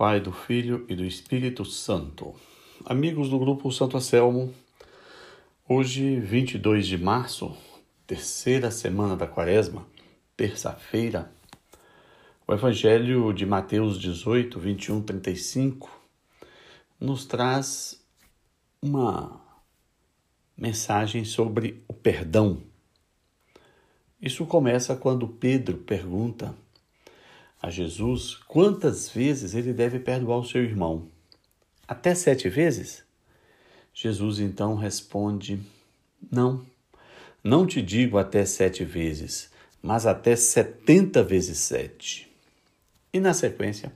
Pai, do Filho e do Espírito Santo. Amigos do grupo Santo Anselmo, hoje, 22 de março, terceira semana da Quaresma, terça-feira, o Evangelho de Mateus 18, 21, 35 nos traz uma mensagem sobre o perdão. Isso começa quando Pedro pergunta a Jesus quantas vezes ele deve perdoar o seu irmão. Até sete vezes? Jesus então responde: Não, não te digo até sete vezes, mas até setenta vezes sete. E na sequência,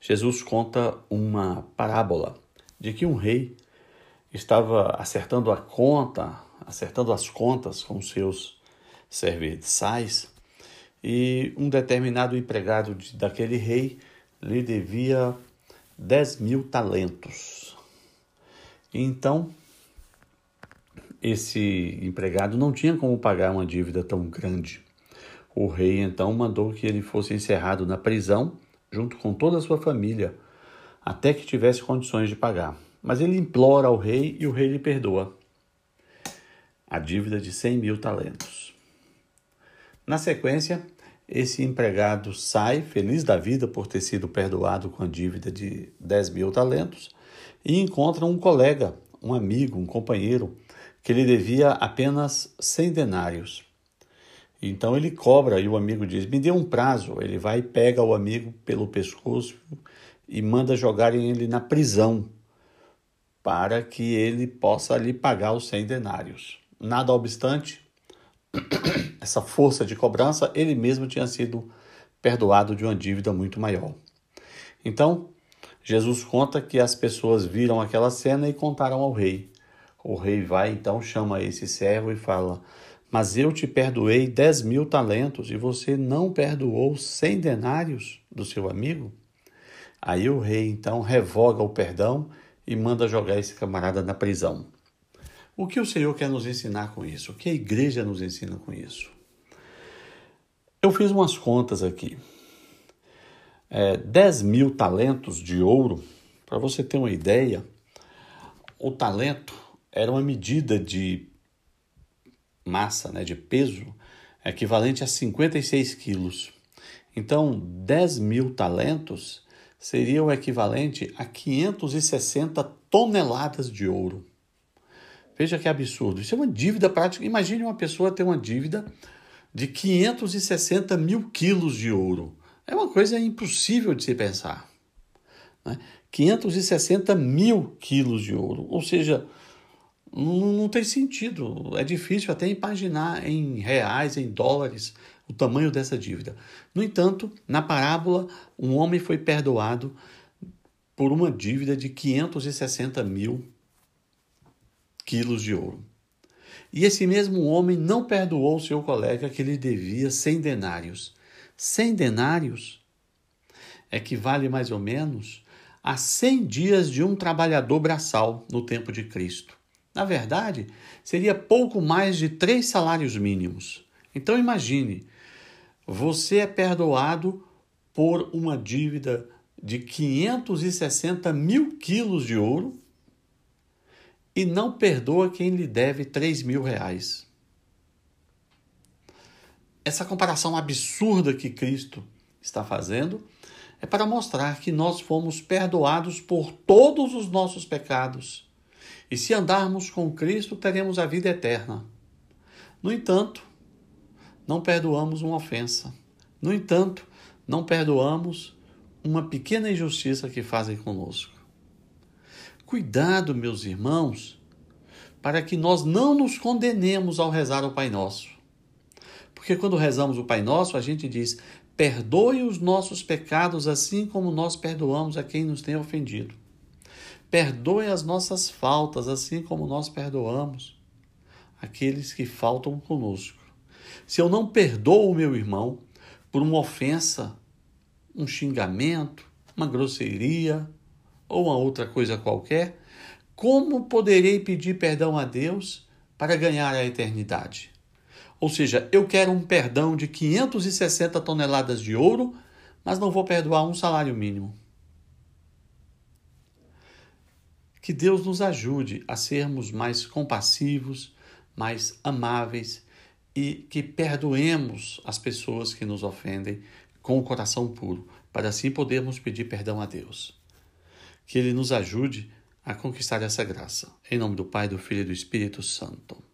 Jesus conta uma parábola de que um rei estava acertando a conta, acertando as contas com seus serviçais e um determinado empregado de, daquele rei lhe devia 10 mil talentos. Então, esse empregado não tinha como pagar uma dívida tão grande. O rei então mandou que ele fosse encerrado na prisão, junto com toda a sua família, até que tivesse condições de pagar. Mas ele implora ao rei e o rei lhe perdoa a dívida de 100 mil talentos. Na sequência, esse empregado sai feliz da vida por ter sido perdoado com a dívida de 10 mil talentos e encontra um colega, um amigo, um companheiro que lhe devia apenas 100 denários. Então ele cobra e o amigo diz: Me dê um prazo. Ele vai e pega o amigo pelo pescoço e manda jogarem ele na prisão para que ele possa lhe pagar os 100 denários. Nada obstante, essa força de cobrança, ele mesmo tinha sido perdoado de uma dívida muito maior. Então, Jesus conta que as pessoas viram aquela cena e contaram ao rei. O rei vai então, chama esse servo e fala: Mas eu te perdoei dez mil talentos e você não perdoou cem denários do seu amigo? Aí o rei então revoga o perdão e manda jogar esse camarada na prisão. O que o Senhor quer nos ensinar com isso? O que a igreja nos ensina com isso? Eu fiz umas contas aqui. É, 10 mil talentos de ouro, para você ter uma ideia, o talento era uma medida de massa, né, de peso, equivalente a 56 quilos. Então, 10 mil talentos seria o equivalente a 560 toneladas de ouro. Veja que absurdo. Isso é uma dívida prática. Imagine uma pessoa ter uma dívida de 560 mil quilos de ouro. É uma coisa impossível de se pensar. Né? 560 mil quilos de ouro. Ou seja, não, não tem sentido. É difícil até imaginar em reais, em dólares, o tamanho dessa dívida. No entanto, na parábola, um homem foi perdoado por uma dívida de 560 mil quilos de ouro. E esse mesmo homem não perdoou seu colega que lhe devia cem denários. Cem denários equivale mais ou menos a cem dias de um trabalhador braçal no tempo de Cristo. Na verdade, seria pouco mais de três salários mínimos. Então imagine, você é perdoado por uma dívida de 560 mil quilos de ouro e não perdoa quem lhe deve 3 mil reais. Essa comparação absurda que Cristo está fazendo é para mostrar que nós fomos perdoados por todos os nossos pecados. E se andarmos com Cristo, teremos a vida eterna. No entanto, não perdoamos uma ofensa. No entanto, não perdoamos uma pequena injustiça que fazem conosco. Cuidado, meus irmãos, para que nós não nos condenemos ao rezar o Pai Nosso. Porque quando rezamos o Pai Nosso, a gente diz: perdoe os nossos pecados assim como nós perdoamos a quem nos tem ofendido. Perdoe as nossas faltas assim como nós perdoamos aqueles que faltam conosco. Se eu não perdoo o meu irmão por uma ofensa, um xingamento, uma grosseria, ou uma outra coisa qualquer, como poderei pedir perdão a Deus para ganhar a eternidade? Ou seja, eu quero um perdão de 560 toneladas de ouro, mas não vou perdoar um salário mínimo. Que Deus nos ajude a sermos mais compassivos, mais amáveis e que perdoemos as pessoas que nos ofendem com o coração puro, para assim podermos pedir perdão a Deus. Que Ele nos ajude a conquistar essa graça. Em nome do Pai, do Filho e do Espírito Santo.